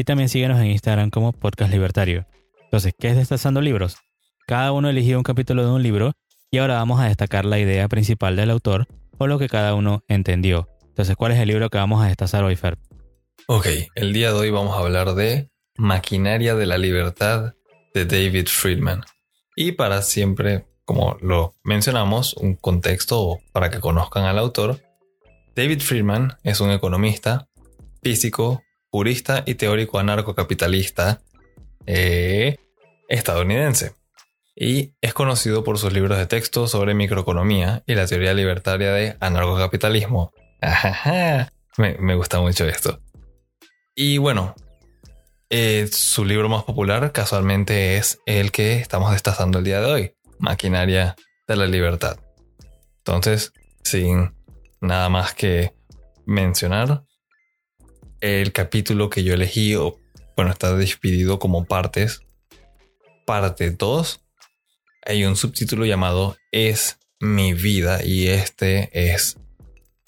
Y también síguenos en Instagram como Podcast Libertario. Entonces, ¿qué es Destazando Libros? Cada uno eligió un capítulo de un libro y ahora vamos a destacar la idea principal del autor o lo que cada uno entendió. Entonces, ¿cuál es el libro que vamos a destazar hoy, Fer? Ok, el día de hoy vamos a hablar de Maquinaria de la Libertad de David Friedman. Y para siempre, como lo mencionamos, un contexto para que conozcan al autor. David Friedman es un economista, físico, jurista y teórico anarcocapitalista eh, estadounidense. Y es conocido por sus libros de texto sobre microeconomía y la teoría libertaria de anarcocapitalismo. me, gusta mucho esto. Y bueno, eh, su libro más popular casualmente es el que estamos destazando el día de hoy, Maquinaria de la Libertad. Entonces, sin nada más que mencionar, el capítulo que yo elegí, bueno, está dividido como partes. Parte 2, hay un subtítulo llamado Es mi vida y este es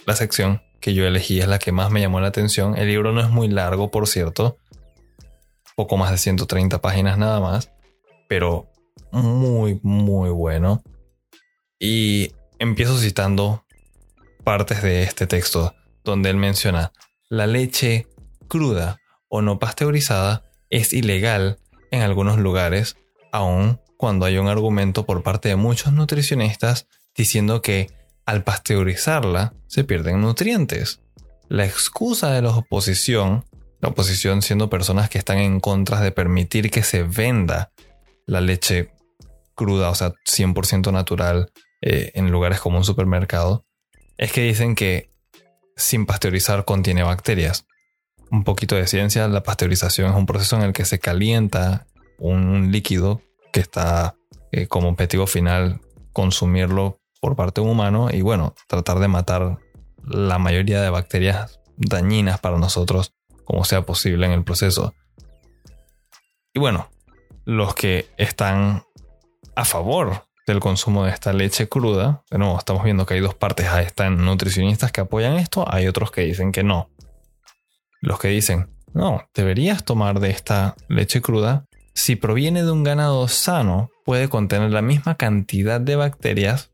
la sección que yo elegí, es la que más me llamó la atención. El libro no es muy largo, por cierto, poco más de 130 páginas nada más, pero muy, muy bueno. Y empiezo citando partes de este texto donde él menciona, la leche cruda o no pasteurizada es ilegal en algunos lugares, aun cuando hay un argumento por parte de muchos nutricionistas diciendo que al pasteurizarla se pierden nutrientes. La excusa de la oposición la oposición siendo personas que están en contra de permitir que se venda la leche cruda, o sea, 100% natural, eh, en lugares como un supermercado, es que dicen que sin pasteurizar contiene bacterias. Un poquito de ciencia, la pasteurización es un proceso en el que se calienta un líquido que está eh, como objetivo final consumirlo por parte de un humano y bueno, tratar de matar la mayoría de bacterias dañinas para nosotros como sea posible en el proceso. Y bueno, los que están a favor del consumo de esta leche cruda, de nuevo, estamos viendo que hay dos partes. Están nutricionistas que apoyan esto, hay otros que dicen que no. Los que dicen, no, deberías tomar de esta leche cruda. Si proviene de un ganado sano, puede contener la misma cantidad de bacterias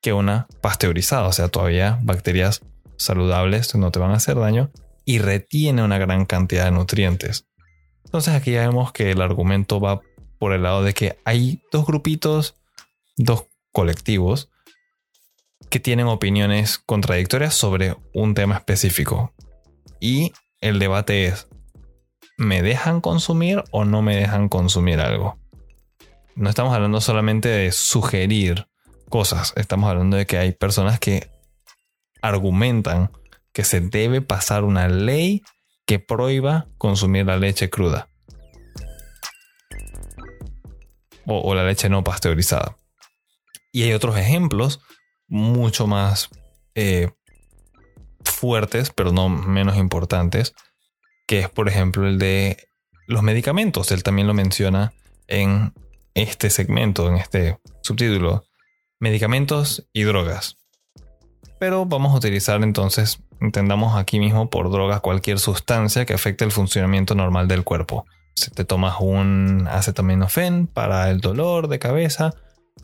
que una pasteurizada, o sea, todavía bacterias saludables no te van a hacer daño, y retiene una gran cantidad de nutrientes. Entonces aquí ya vemos que el argumento va por el lado de que hay dos grupitos, dos colectivos que tienen opiniones contradictorias sobre un tema específico. Y el debate es, ¿me dejan consumir o no me dejan consumir algo? No estamos hablando solamente de sugerir cosas, estamos hablando de que hay personas que argumentan que se debe pasar una ley que prohíba consumir la leche cruda. O, la leche no pasteurizada. Y hay otros ejemplos mucho más eh, fuertes, pero no menos importantes, que es por ejemplo el de los medicamentos. Él también lo menciona en este segmento, en este subtítulo. Medicamentos y drogas. Pero vamos a utilizar entonces Entendamos aquí mismo por drogas cualquier sustancia que afecte el funcionamiento normal del cuerpo. Si te tomas un acetaminofén para el dolor de cabeza,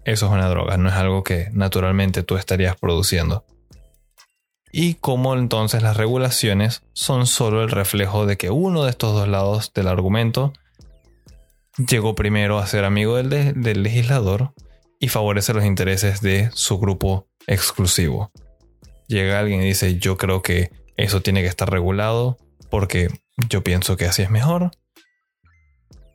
eso es una droga, no es algo que naturalmente tú estarías produciendo. Y como entonces las regulaciones son solo el reflejo de que uno de estos dos lados del argumento llegó primero a ser amigo del, del legislador y favorece los intereses de su grupo exclusivo llega alguien y dice, yo creo que eso tiene que estar regulado porque yo pienso que así es mejor.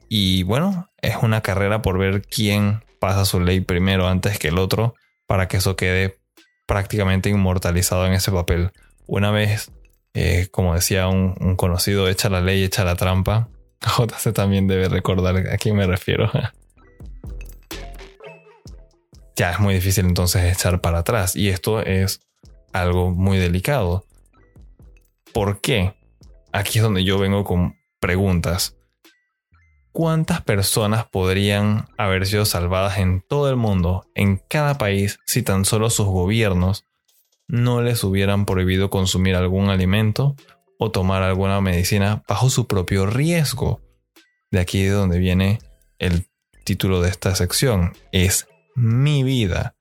Y bueno, es una carrera por ver quién pasa su ley primero antes que el otro para que eso quede prácticamente inmortalizado en ese papel. Una vez, eh, como decía un, conocido, echa la ley, echa la trampa. JC también debe recordar a quién me refiero. ya es muy difícil entonces echar para atrás. Y esto es algo muy delicado. ¿Por qué? Aquí es donde yo vengo con preguntas. ¿Cuántas personas podrían haber sido salvadas en todo el mundo, en cada país, si tan solo sus gobiernos no les hubieran prohibido consumir algún alimento o tomar alguna medicina bajo su propio riesgo? De aquí de donde viene el título de esta sección. Es mi vida.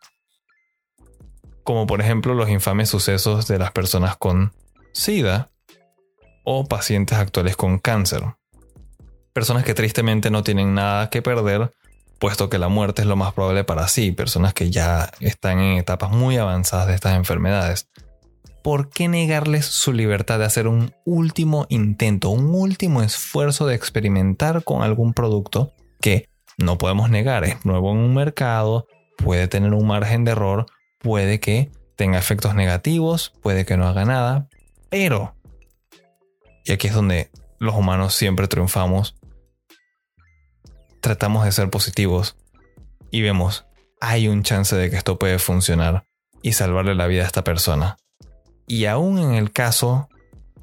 Como por ejemplo los infames sucesos de las personas con SIDA o pacientes actuales con cáncer. Personas que tristemente no tienen nada que perder, puesto que la muerte es lo más probable para sí, personas que ya están en etapas muy avanzadas de estas enfermedades. ¿Por qué negarles su libertad de hacer un último intento, un último esfuerzo de experimentar con algún producto que no podemos negar, es nuevo en un mercado, puede tener un margen de error, puede que tenga efectos negativos, puede que no haga nada, pero, y aquí es donde los humanos siempre triunfamos, tratamos de ser positivos y vemos, hay un chance de que esto puede funcionar y salvarle la vida a esta persona. Y aún en el caso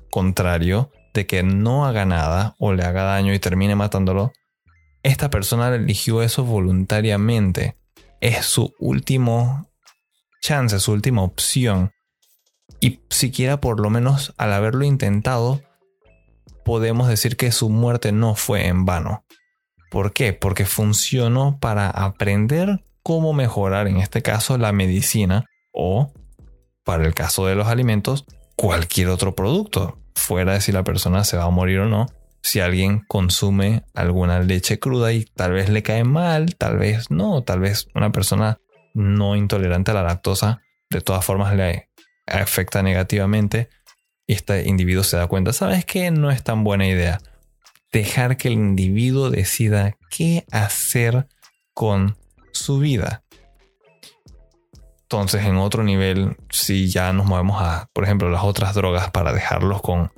contrario de que no haga nada o le haga daño y termine matándolo, esta persona eligió eso voluntariamente. Es su último chance, su última opción. Y siquiera por lo menos al haberlo intentado, podemos decir que su muerte no fue en vano. ¿Por qué? Porque funcionó para aprender cómo mejorar, en este caso, la medicina o, para el caso de los alimentos, cualquier otro producto, fuera de si la persona se va a morir o no, si alguien consume alguna leche cruda y tal vez le cae mal, tal vez no, tal vez una persona no intolerante a la lactosa de todas formas le afecta negativamente y este individuo se da cuenta, ¿sabes qué? No es tan buena idea dejar que el individuo decida qué hacer con su vida. Entonces, en otro nivel, si ya nos movemos a, por ejemplo, las otras drogas para dejarlos con un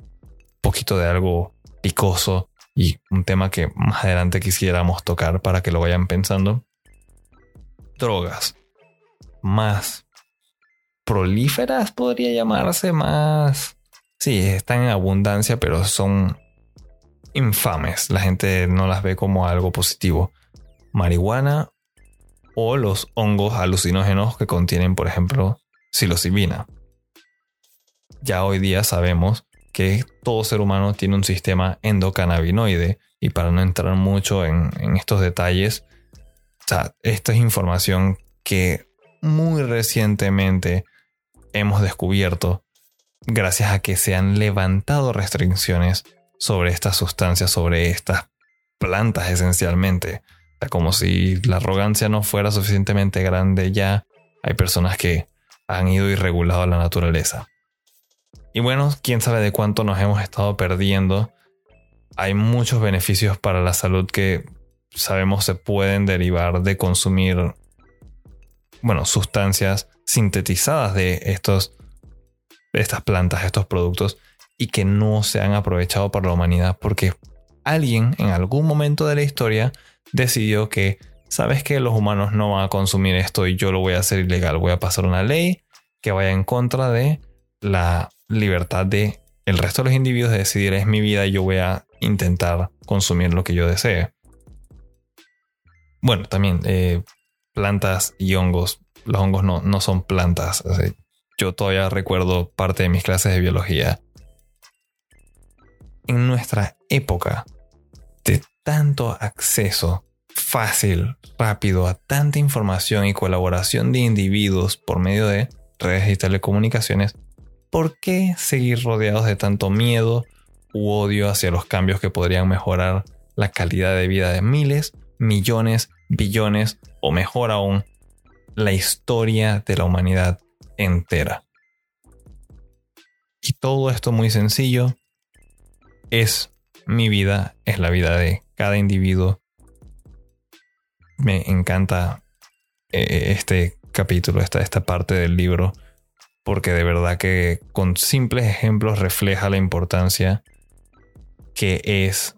poquito de algo picoso y un tema que más adelante quisiéramos tocar para que lo vayan pensando. Drogas más prolíferas podría llamarse más. Sí, están en abundancia, pero son infames. La gente no las ve como algo positivo. Marihuana o los hongos alucinógenos que contienen, por ejemplo, psilocibina. Ya hoy día sabemos que todo ser humano tiene un sistema endocannabinoide y para no entrar mucho en, estos detalles, esta es información que muy recientemente hemos descubierto gracias a que se han levantado restricciones sobre estas sustancias, sobre estas plantas esencialmente. como si la arrogancia no fuera suficientemente grande ya, hay personas que han ido y regulado la naturaleza. Y bueno, quién sabe de cuánto nos hemos estado perdiendo. Hay muchos beneficios para la salud que sabemos se pueden derivar de consumir, bueno, sustancias sintetizadas de estos, de estas plantas, estos productos, y que no se han aprovechado para la humanidad porque alguien en algún momento de la historia decidió que, sabes que los humanos no van a consumir esto y yo lo voy a hacer ilegal, voy a pasar una ley que vaya en contra de la libertad de el resto de los individuos de decidir es mi vida y yo voy a intentar consumir lo que yo desee. Bueno, también eh, plantas y hongos. Los hongos no, no son plantas. yo todavía recuerdo parte de mis clases de biología. En nuestra época de tanto acceso fácil, rápido a tanta información y colaboración de individuos por medio de redes y telecomunicaciones, ¿por qué seguir rodeados de tanto miedo u odio hacia los cambios que podrían mejorar la calidad de vida de miles, millones, billones o mejor aún, la historia de la humanidad entera? Y todo esto muy sencillo es mi vida, es la vida de cada individuo. Me encanta eh, este capítulo, esta, esta parte del libro, porque de verdad que con simples ejemplos refleja la importancia que es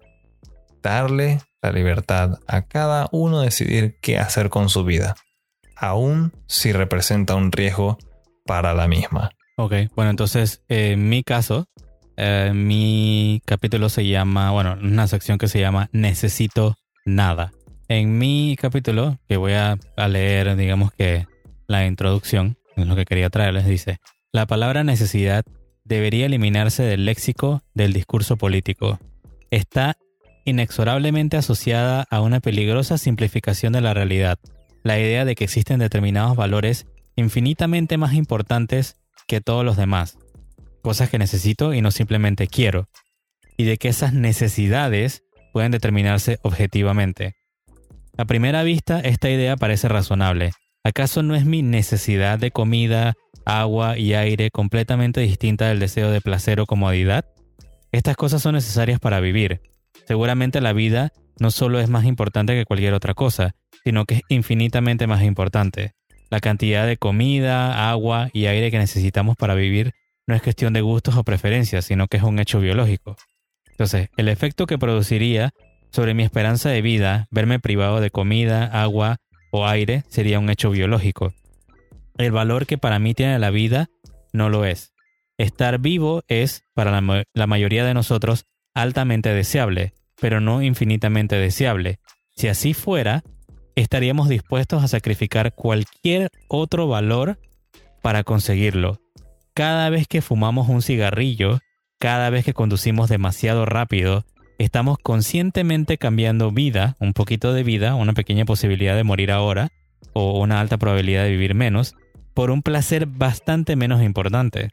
darle la libertad a cada uno decidir qué hacer con su vida, aun si representa un riesgo para la misma. Ok, bueno, entonces en mi caso, eh, mi capítulo se llama, bueno, una sección que se llama Necesito nada. En mi capítulo, que voy a, a leer, digamos que la introducción, es lo que quería traerles, dice, la palabra necesidad debería eliminarse del léxico del discurso político. Está inexorablemente asociada a una peligrosa simplificación de la realidad, la idea de que existen determinados valores infinitamente más importantes que todos los demás, cosas que necesito y no simplemente quiero, y de que esas necesidades pueden determinarse objetivamente. A primera vista, esta idea parece razonable. ¿Acaso no es mi necesidad de comida, agua y aire completamente distinta del deseo de placer o comodidad? Estas cosas son necesarias para vivir. Seguramente la vida no solo es más importante que cualquier otra cosa, sino que es infinitamente más importante. La cantidad de comida, agua y aire que necesitamos para vivir no es cuestión de gustos o preferencias, sino que es un hecho biológico. Entonces, el efecto que produciría sobre mi esperanza de vida verme privado de comida, agua o aire sería un hecho biológico. El valor que para mí tiene la vida no lo es. Estar vivo es, para la, mayoría de nosotros, altamente deseable, pero no infinitamente deseable. Si así fuera, estaríamos dispuestos a sacrificar cualquier otro valor para conseguirlo, cada vez que fumamos un cigarrillo, cada vez que conducimos demasiado rápido, estamos conscientemente cambiando vida, un poquito de vida, una pequeña posibilidad de morir ahora, o una alta probabilidad de vivir menos, por un placer bastante menos importante.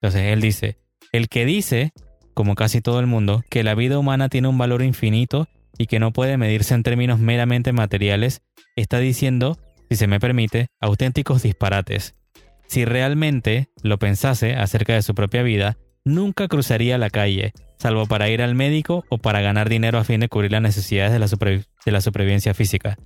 Entonces él dice, el que dice, como casi todo el mundo, que la vida humana tiene un valor infinito y que no puede medirse en términos meramente materiales, está diciendo, si se me permite, auténticos disparates. Si realmente lo pensase acerca de su propia vida, nunca cruzaría la calle, salvo para ir al médico o para ganar dinero a fin de cubrir las necesidades de la, de la supervivencia física.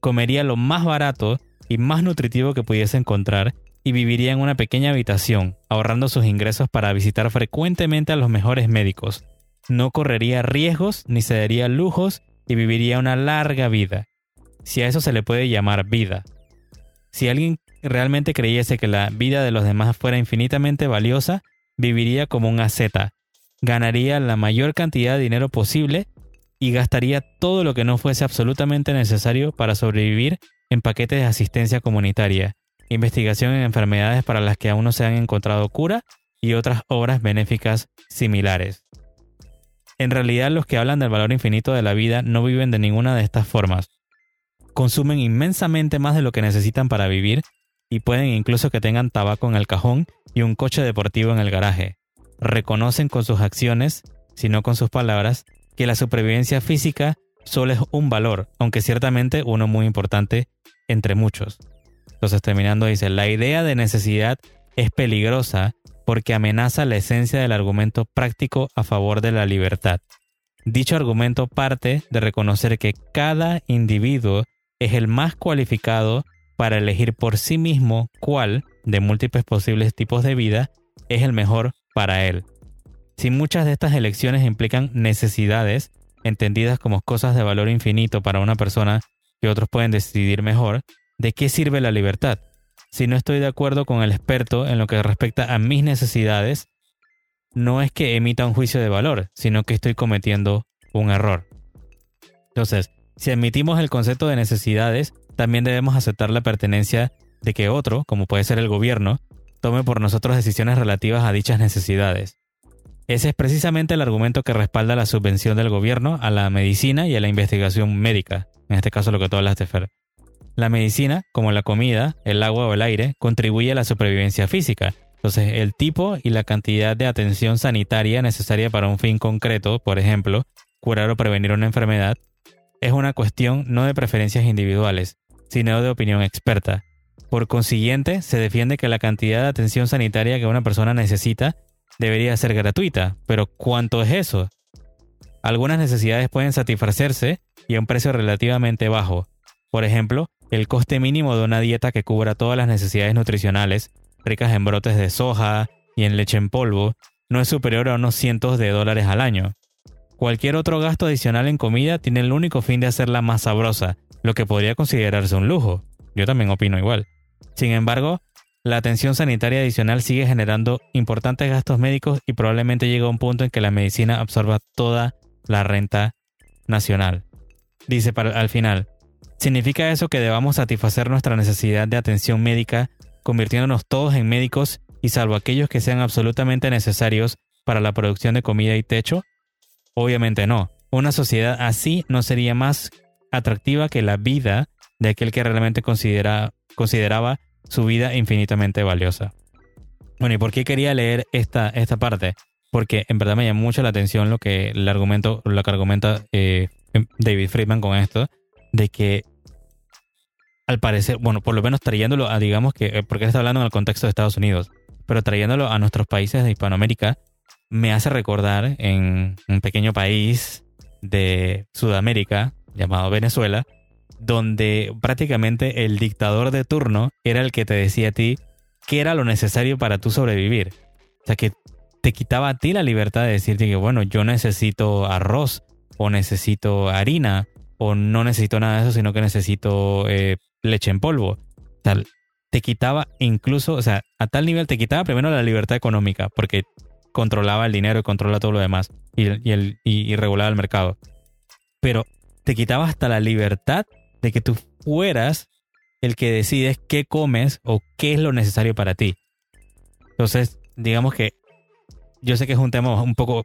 Comería lo más barato y más nutritivo que pudiese encontrar y viviría en una pequeña habitación, ahorrando sus ingresos para visitar frecuentemente a los mejores médicos. No correría riesgos ni se daría lujos y viviría una larga vida. Si a eso se le puede llamar vida. Si alguien realmente creyese que la vida de los demás fuera infinitamente valiosa, viviría como un asceta, ganaría la mayor cantidad de dinero posible y gastaría todo lo que no fuese absolutamente necesario para sobrevivir en paquetes de asistencia comunitaria, investigación en enfermedades para las que aún no se han encontrado cura y otras obras benéficas similares. En realidad los que hablan del valor infinito de la vida no viven de ninguna de estas formas. Consumen inmensamente más de lo que necesitan para vivir y pueden incluso que tengan tabaco en el cajón y un coche deportivo en el garaje. Reconocen con sus acciones, si no con sus palabras, que la supervivencia física solo es un valor, aunque ciertamente uno muy importante entre muchos. Entonces terminando dice, la idea de necesidad es peligrosa porque amenaza la esencia del argumento práctico a favor de la libertad. Dicho argumento parte de reconocer que cada individuo es el más cualificado para elegir por sí mismo cuál de múltiples posibles tipos de vida es el mejor para él. Si muchas de estas elecciones implican necesidades, entendidas como cosas de valor infinito para una persona que otros pueden decidir mejor, ¿de qué sirve la libertad? Si no estoy de acuerdo con el experto en lo que respecta a mis necesidades, no es que emita un juicio de valor, sino que estoy cometiendo un error. Entonces, si admitimos el concepto de necesidades, también debemos aceptar la pertenencia de que otro, como puede ser el gobierno, tome por nosotros decisiones relativas a dichas necesidades. Ese es precisamente el argumento que respalda la subvención del gobierno a la medicina y a la investigación médica, en este caso lo que tú hablaste, Fer. La medicina, como la comida, el agua o el aire, contribuye a la supervivencia física. Entonces, el tipo y la cantidad de atención sanitaria necesaria para un fin concreto, por ejemplo, curar o prevenir una enfermedad, es una cuestión no de preferencias individuales, sino de opinión experta. Por consiguiente, se defiende que la cantidad de atención sanitaria que una persona necesita debería ser gratuita, pero ¿cuánto es eso? Algunas necesidades pueden satisfacerse y a un precio relativamente bajo. Por ejemplo, el coste mínimo de una dieta que cubra todas las necesidades nutricionales, ricas en brotes de soja y en leche en polvo, no es superior a unos cientos de dólares al año. Cualquier otro gasto adicional en comida tiene el único fin de hacerla más sabrosa, lo que podría considerarse un lujo. Yo también opino igual. Sin embargo, la atención sanitaria adicional sigue generando importantes gastos médicos y probablemente llega a un punto en que la medicina absorba toda la renta nacional. Dice para, al final, ¿significa eso que debamos satisfacer nuestra necesidad de atención médica convirtiéndonos todos en médicos y salvo aquellos que sean absolutamente necesarios para la producción de comida y techo? Obviamente no. Una sociedad así no sería más atractiva que la vida de aquel que realmente considera, consideraba su vida infinitamente valiosa. Bueno, ¿y por qué quería leer esta, esta parte? Porque en verdad me llama mucho la atención lo que, el argumento, lo que argumenta eh, David Friedman con esto, de que al parecer, bueno, por lo menos trayéndolo a, digamos que, eh, porque él está hablando en el contexto de Estados Unidos, pero trayéndolo a nuestros países de Hispanoamérica, me hace recordar en un pequeño país de Sudamérica llamado Venezuela, donde prácticamente el dictador de turno era el que te decía a ti qué era lo necesario para tú sobrevivir. O sea, que te quitaba a ti la libertad de decirte que, bueno, yo necesito arroz o necesito harina o no necesito nada de eso, sino que necesito eh, leche en polvo. Sea, te quitaba incluso, o sea, a tal nivel te quitaba primero la libertad económica, porque controlaba el dinero y controla todo lo demás y, el, y, regulaba el mercado. Pero te quitaba hasta la libertad de que tú fueras el que decides qué comes o qué es lo necesario para ti. Entonces, digamos que yo sé que es un tema un poco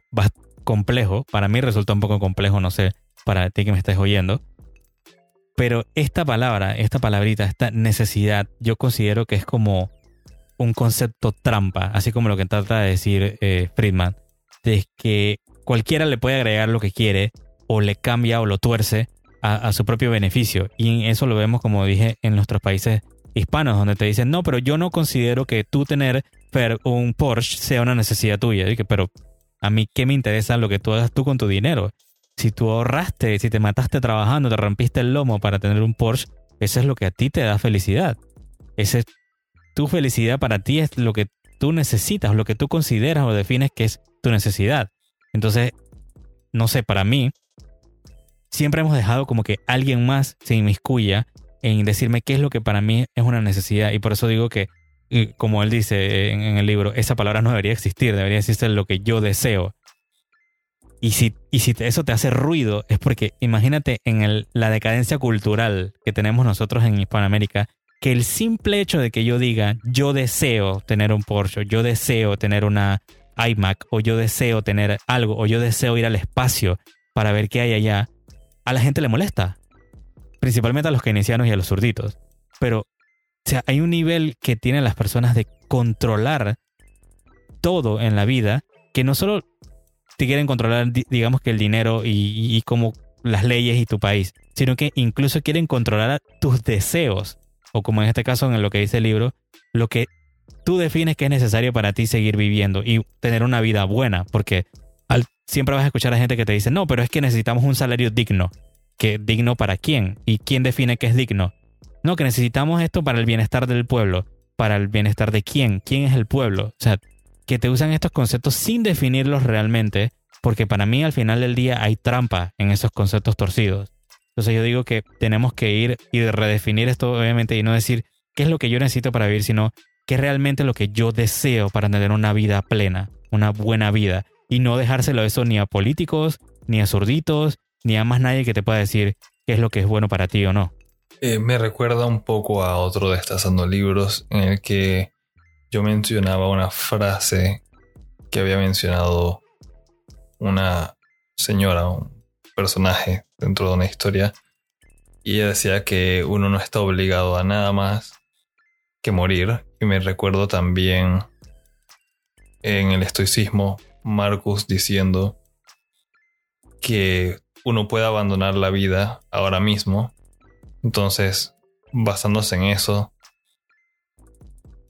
complejo, para mí resulta un poco complejo, no sé, para ti que me estés oyendo, pero esta palabra, esta palabrita, esta necesidad, yo considero que es como un concepto trampa, así como lo que trata de decir eh, Friedman, de que cualquiera le puede agregar lo que quiere o le cambia o lo tuerce a, su propio beneficio. Y eso lo vemos, como dije, en nuestros países hispanos, donde te dicen, no, pero yo no considero que tú tener un Porsche sea una necesidad tuya. pero a mí, ¿qué me interesa lo que tú hagas tú con tu dinero? si tú ahorraste, si te mataste trabajando, te rompiste el lomo para tener un Porsche, eso es lo que a ti te da felicidad. Ese, tu felicidad para ti es lo que tú necesitas, lo que tú consideras o defines que es tu necesidad. Entonces, no sé, para mí, siempre hemos dejado como que alguien más se inmiscuya en decirme qué es lo que para mí es una necesidad. Y por eso digo que, como él dice en, el libro, esa palabra no debería existir, debería existir lo que yo deseo. Y si, y si eso te hace ruido, es porque imagínate en la decadencia cultural que tenemos nosotros en Hispanoamérica, que el simple hecho de que yo diga, yo deseo tener un Porsche, yo deseo tener una iMac, o yo deseo tener algo, o yo deseo ir al espacio para ver qué hay allá, a la gente le molesta. Principalmente a los keynesianos y a los zurditos. Pero, o sea, hay un nivel que tienen las personas de controlar todo en la vida que no solo te quieren controlar, digamos que el dinero y, como las leyes y tu país, sino que incluso quieren controlar tus deseos, o como en este caso en lo que dice el libro, lo que tú defines que es necesario para ti seguir viviendo y tener una vida buena, porque siempre vas a escuchar a gente que te dice, no, pero es que necesitamos un salario digno. ¿Que digno para quién? ¿Y quién define que es digno? No, que necesitamos esto para el bienestar del pueblo. ¿Para el bienestar de quién? ¿Quién es el pueblo? O sea, que te usan estos conceptos sin definirlos realmente, porque para mí al final del día hay trampa en esos conceptos torcidos. Entonces yo digo que tenemos que ir y redefinir esto obviamente y no decir qué es lo que yo necesito para vivir, sino qué es realmente lo que yo deseo para tener una vida plena, una buena vida. Y no dejárselo eso ni a políticos, ni a zurditos, ni a más nadie que te pueda decir qué es lo que es bueno para ti o no. Eh, me recuerda un poco a otro de estas libros en el que yo mencionaba una frase que había mencionado una señora, un personaje dentro de una historia, y ella decía que uno no está obligado a nada más que morir. Y me recuerdo también en el estoicismo Marcus diciendo que uno puede abandonar la vida ahora mismo. Entonces, basándose en eso,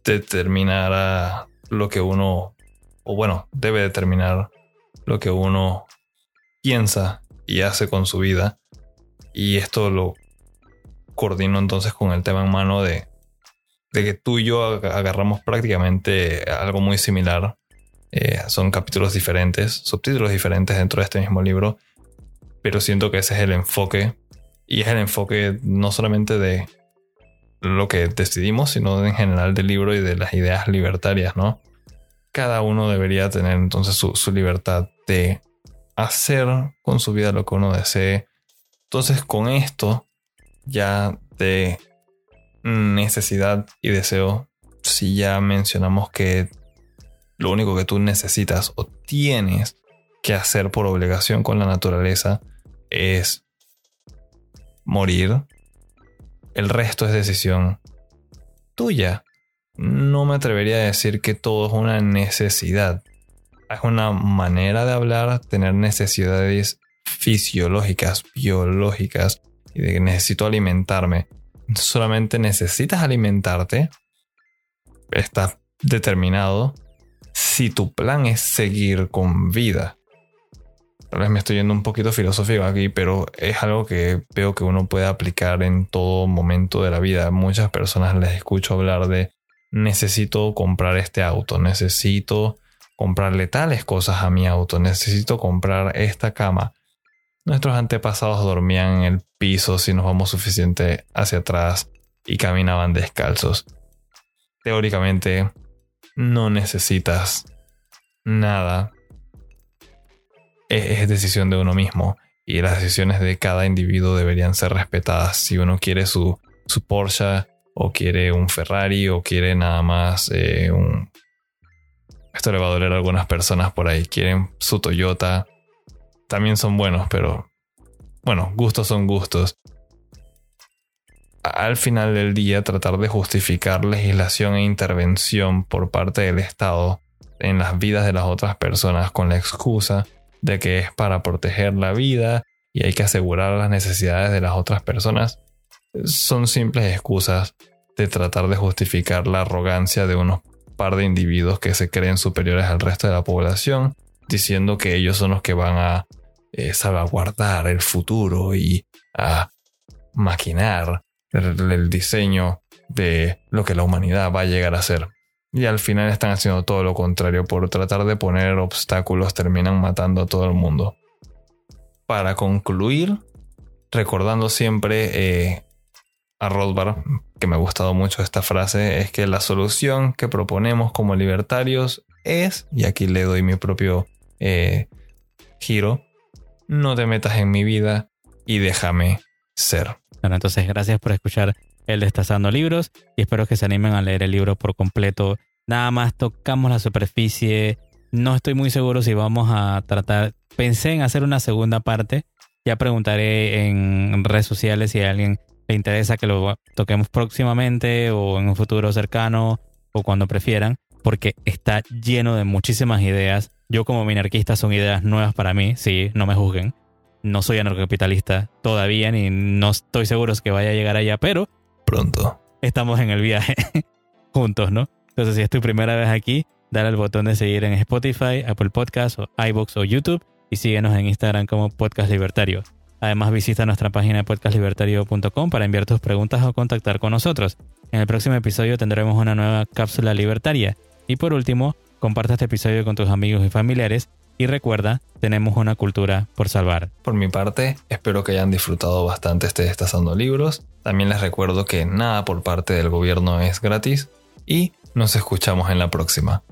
determinará lo que uno, o bueno, debe determinar lo que uno piensa y hace con su vida. Y esto lo coordino entonces con el tema en mano de, de que tú y yo agarramos prácticamente algo muy similar. Eh, son capítulos diferentes, subtítulos diferentes dentro de este mismo libro, pero siento que ese es el enfoque y es el enfoque no solamente de lo que decidimos, sino en general del libro y de las ideas libertarias, ¿no? Cada uno debería tener entonces su, su libertad de hacer con su vida lo que uno desee. Entonces con esto ya de necesidad y deseo, si ya mencionamos que lo único que tú necesitas o tienes que hacer por obligación con la naturaleza es morir, el resto es decisión tuya. No me atrevería a decir que todo es una necesidad. Es una manera de hablar, tener necesidades fisiológicas, biológicas, y de que necesito alimentarme. Solamente necesitas alimentarte. Estás determinado si tu plan es seguir con vida. Tal vez me estoy yendo un poquito filosófico aquí, pero es algo que veo que uno puede aplicar en todo momento de la vida. Muchas personas les escucho hablar de necesito comprar este auto, necesito comprarle tales cosas a mi auto, necesito comprar esta cama. Nuestros antepasados dormían en el piso si nos vamos suficiente hacia atrás y caminaban descalzos. Teóricamente, no necesitas nada. Es, decisión de uno mismo y las decisiones de cada individuo deberían ser respetadas. Si uno quiere su, su Porsche o quiere un Ferrari o quiere nada más eh, un... Esto le va a doler a algunas personas por ahí. Quieren su Toyota. También son buenos, pero bueno, gustos son gustos al final del día tratar de justificar legislación e intervención por parte del Estado en las vidas de las otras personas con la excusa de que es para proteger la vida y hay que asegurar las necesidades de las otras personas, son simples excusas de tratar de justificar la arrogancia de unos par de individuos que se creen superiores al resto de la población, diciendo que ellos son los que van a eh, salvaguardar el futuro y a maquinar el, diseño de lo que la humanidad va a llegar a ser. Y al final están haciendo todo lo contrario. Por tratar de poner obstáculos terminan matando a todo el mundo. Para concluir, recordando siempre eh, a Rothbard, que me ha gustado mucho esta frase, es que la solución que proponemos como libertarios es, y aquí le doy mi propio eh, giro, no te metas en mi vida y déjame ser. Bueno, entonces gracias por escuchar el Destazando Libros y espero que se animen a leer el libro por completo. Nada más tocamos la superficie. No estoy muy seguro si vamos a tratar. Pensé en hacer una segunda parte. Ya preguntaré en redes sociales si a alguien le interesa que lo toquemos próximamente o en un futuro cercano o cuando prefieran, porque está lleno de muchísimas ideas. Yo como minarquista son ideas nuevas para mí, sí, no me juzguen no soy anarcocapitalista todavía, ni no estoy seguro que vaya a llegar allá, pero pronto estamos en el viaje juntos, ¿no? Entonces, si es tu primera vez aquí, dale al botón de seguir en Spotify, Apple Podcasts, o iBooks o YouTube y síguenos en Instagram como Podcast Libertario. Además, visita nuestra página podcastlibertario.com para enviar tus preguntas o contactar con nosotros. En el próximo episodio tendremos una nueva cápsula libertaria. Y por último, comparte este episodio con tus amigos y familiares y recuerda, tenemos una cultura por salvar. Por mi parte, espero que hayan disfrutado bastante este Destazando Libros. También les recuerdo que nada por parte del gobierno es gratis y nos escuchamos en la próxima.